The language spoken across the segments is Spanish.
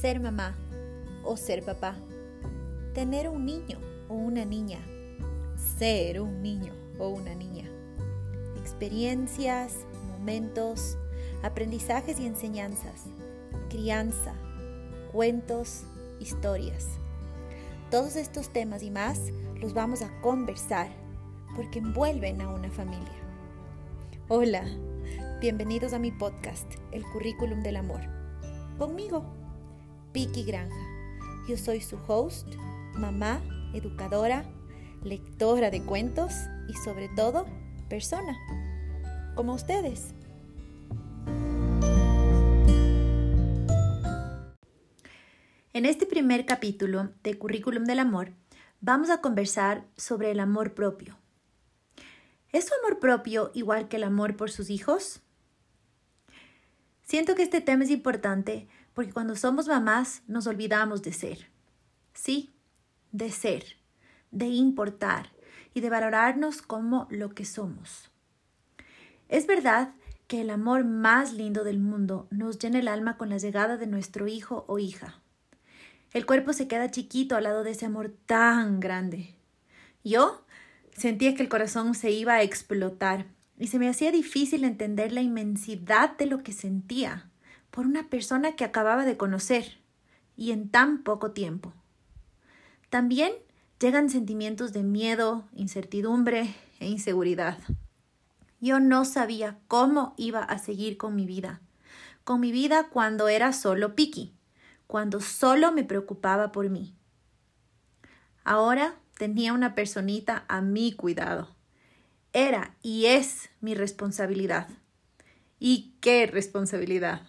ser mamá o ser papá, tener un niño o una niña, ser un niño o una niña, experiencias, momentos, aprendizajes y enseñanzas, crianza, cuentos, historias. Todos estos temas y más los vamos a conversar porque envuelven a una familia. Hola, bienvenidos a mi podcast, El Currículum del Amor. Conmigo, Vicky Granja. Yo soy su host, mamá, educadora, lectora de cuentos y sobre todo, persona, como ustedes. En este primer capítulo de Currículum del Amor, vamos a conversar sobre el amor propio. ¿Es su amor propio igual que el amor por sus hijos? Siento que este tema es importante porque cuando somos mamás nos olvidamos de ser. Sí, de ser, de importar y de valorarnos como lo que somos. Es verdad que el amor más lindo del mundo nos llena el alma con la llegada de nuestro hijo o hija. El cuerpo se queda chiquito al lado de ese amor tan grande. Yo sentía que el corazón se iba a explotar y se me hacía difícil entender la inmensidad de lo que sentía por una persona que acababa de conocer y en tan poco tiempo. También llegan sentimientos de miedo, incertidumbre e inseguridad. Yo no sabía cómo iba a seguir con mi vida, con mi vida cuando era solo Piki, cuando solo me preocupaba por mí. Ahora tenía una personita a mi cuidado. Era y es mi responsabilidad. ¿Y qué responsabilidad?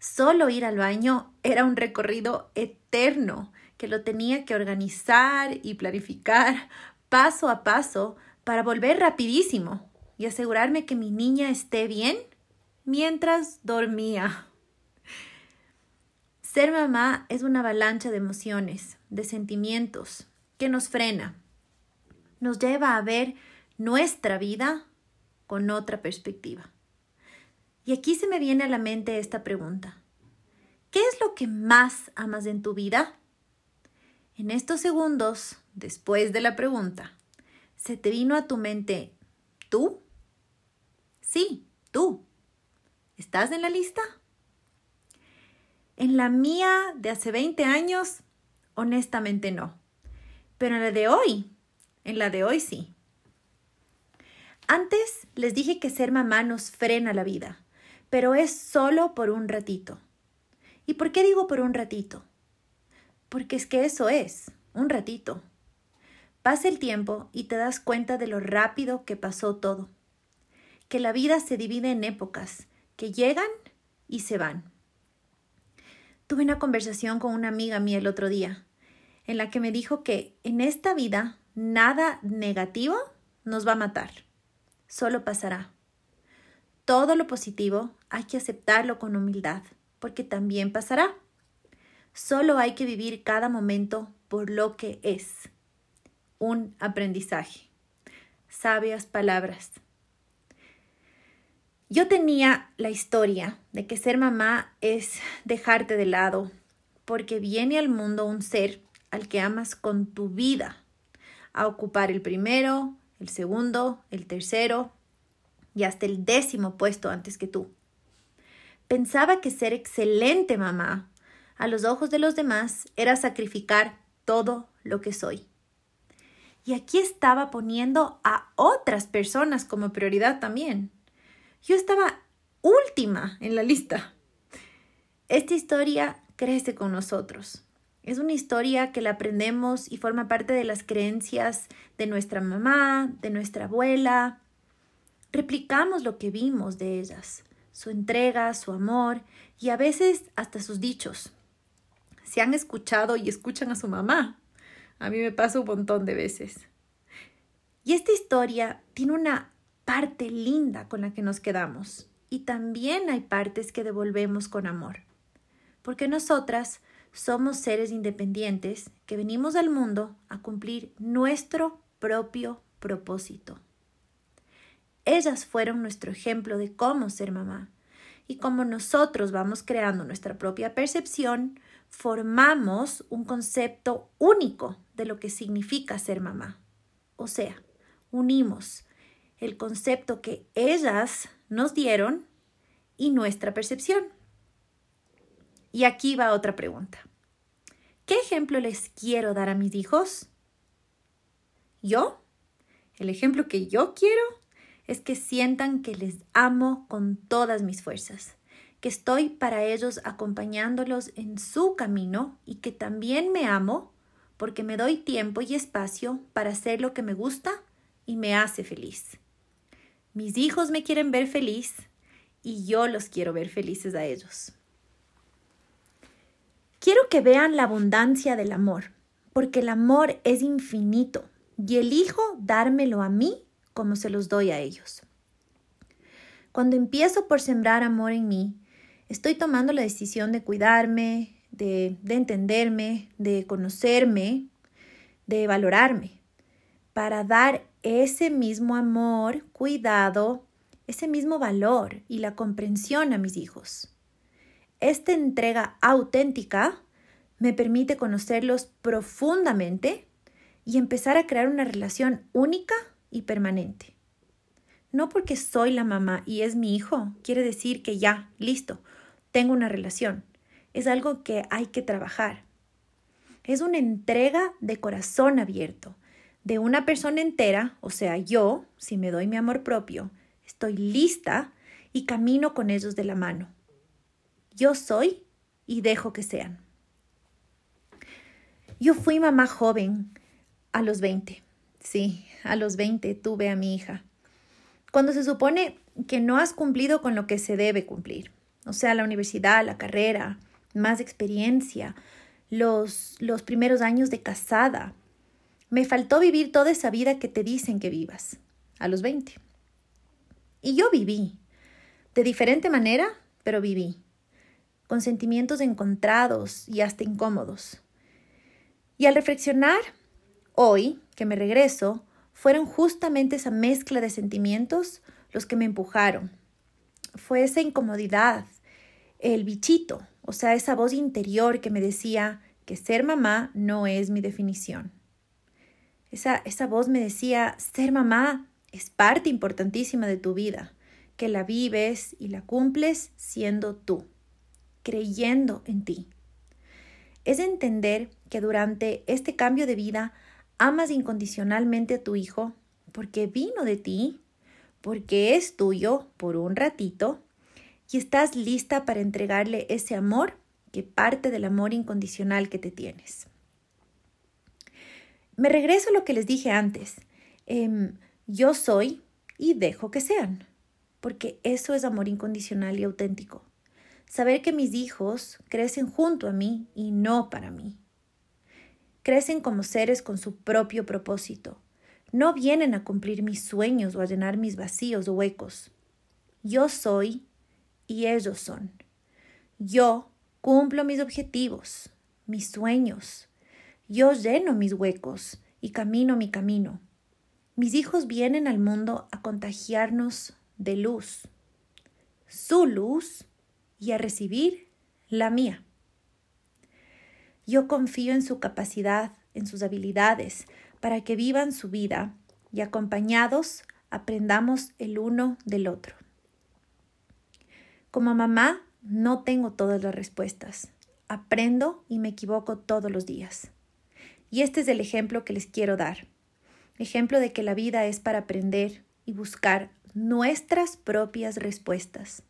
Solo ir al baño era un recorrido eterno que lo tenía que organizar y planificar paso a paso para volver rapidísimo y asegurarme que mi niña esté bien mientras dormía. Ser mamá es una avalancha de emociones, de sentimientos, que nos frena, nos lleva a ver nuestra vida con otra perspectiva. Y aquí se me viene a la mente esta pregunta. ¿Qué es lo que más amas en tu vida? En estos segundos, después de la pregunta, ¿se te vino a tu mente tú? Sí, tú. ¿Estás en la lista? En la mía de hace 20 años, honestamente no. Pero en la de hoy, en la de hoy sí. Antes les dije que ser mamá nos frena la vida, pero es solo por un ratito. ¿Y por qué digo por un ratito? Porque es que eso es, un ratito. Pasa el tiempo y te das cuenta de lo rápido que pasó todo. Que la vida se divide en épocas, que llegan y se van. Tuve una conversación con una amiga mía el otro día, en la que me dijo que en esta vida nada negativo nos va a matar, solo pasará. Todo lo positivo hay que aceptarlo con humildad, porque también pasará. Solo hay que vivir cada momento por lo que es. Un aprendizaje. Sabias palabras. Yo tenía la historia de que ser mamá es dejarte de lado, porque viene al mundo un ser al que amas con tu vida, a ocupar el primero, el segundo, el tercero, y hasta el décimo puesto antes que tú. Pensaba que ser excelente mamá a los ojos de los demás era sacrificar todo lo que soy. Y aquí estaba poniendo a otras personas como prioridad también. Yo estaba última en la lista. Esta historia crece con nosotros. Es una historia que la aprendemos y forma parte de las creencias de nuestra mamá, de nuestra abuela, replicamos lo que vimos de ellas, su entrega, su amor y a veces hasta sus dichos. Se han escuchado y escuchan a su mamá. A mí me pasa un montón de veces. Y esta historia tiene una parte linda con la que nos quedamos y también hay partes que devolvemos con amor. Porque nosotras somos seres independientes que venimos al mundo a cumplir nuestro propio propósito. Ellas fueron nuestro ejemplo de cómo ser mamá. y como nosotros vamos creando nuestra propia percepción, formamos un concepto único de lo que significa ser mamá. O sea, unimos el concepto que ellas nos dieron y nuestra percepción. Y aquí va otra pregunta. ¿Qué ejemplo les quiero dar a mis hijos? ¿Yo? El ejemplo que yo quiero es que sientan que les amo con todas mis fuerzas, que estoy para ellos acompañándolos en su camino y que también me amo porque me doy tiempo y espacio para hacer lo que me gusta y me hace feliz. Mis hijos me quieren ver feliz y yo los quiero ver felices a ellos. Quiero que vean la abundancia del amor, porque el amor es infinito y elijo dármelo a mí como se los doy a ellos. Cuando empiezo por sembrar amor en mí, estoy tomando la decisión de cuidarme, de, de entenderme, de conocerme, de valorarme, para dar ese mismo amor, cuidado, ese mismo valor y la comprensión a mis hijos. Esta entrega auténtica me permite conocerlos profundamente y empezar a crear una relación única y permanente. No porque soy la mamá y es mi hijo, quiere decir que ya, listo, tengo una relación. Es algo que hay que trabajar. Es una entrega de corazón abierto, de una persona entera, o sea, yo, si me doy mi amor propio, estoy lista y camino con ellos de la mano. Yo soy y dejo que sean. Yo fui mamá joven a los 20. Sí, a los 20 tuve a mi hija. Cuando se supone que no has cumplido con lo que se debe cumplir, o sea, la universidad, la carrera, más experiencia, los, los primeros años de casada. Me faltó vivir toda esa vida que te dicen que vivas, a los 20. Y yo viví, de diferente manera, pero viví, con sentimientos encontrados y hasta incómodos. Y al reflexionar, hoy que me regreso, fueron justamente esa mezcla de sentimientos los que me empujaron. Fue esa incomodidad, el bichito, o sea, esa voz interior que me decía que ser mamá no es mi definición. Esa, esa voz me decía, ser mamá es parte importantísima de tu vida, que la vives y la cumples siendo tú, creyendo en ti. Es entender que durante este cambio de vida amas incondicionalmente a tu hijo porque vino de ti, porque es tuyo por un ratito y estás lista para entregarle ese amor que parte del amor incondicional que te tienes. Me regreso a lo que les dije antes. Em, yo soy y dejo que sean, porque eso es amor incondicional y auténtico. Saber que mis hijos crecen junto a mí y no para mí. Crecen como seres con su propio propósito. No vienen a cumplir mis sueños o a llenar mis vacíos o huecos. Yo soy y ellos son. Yo cumplo mis objetivos, mis sueños. Yo lleno mis huecos y camino mi camino. Mis hijos vienen al mundo a contagiarnos de luz, su luz y a recibir la mía. Yo confío en su capacidad, en sus habilidades, para que vivan su vida y acompañados aprendamos el uno del otro. Como mamá, no tengo todas las respuestas. Aprendo y me equivoco todos los días. Y este es el ejemplo que les quiero dar. Ejemplo de que la vida es para aprender y buscar nuestras propias respuestas.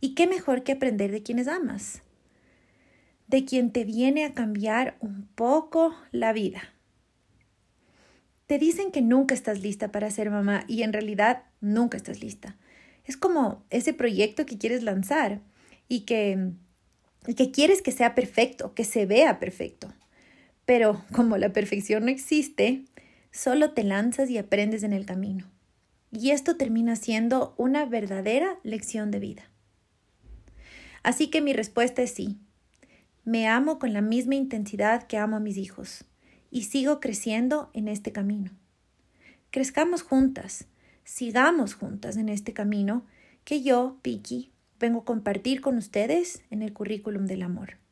¿Y qué mejor que aprender de quienes amas? De quien te viene a cambiar un poco la vida. Te dicen que nunca estás lista para ser mamá y en realidad nunca estás lista. Es como ese proyecto que quieres lanzar y que, y que quieres que sea perfecto, que se vea perfecto. Pero como la perfección no existe, solo te lanzas y aprendes en el camino. Y esto termina siendo una verdadera lección de vida. Así que mi respuesta es sí. Me amo con la misma intensidad que amo a mis hijos y sigo creciendo en este camino. Crezcamos juntas, sigamos juntas en este camino que yo, Piki, vengo a compartir con ustedes en el currículum del amor.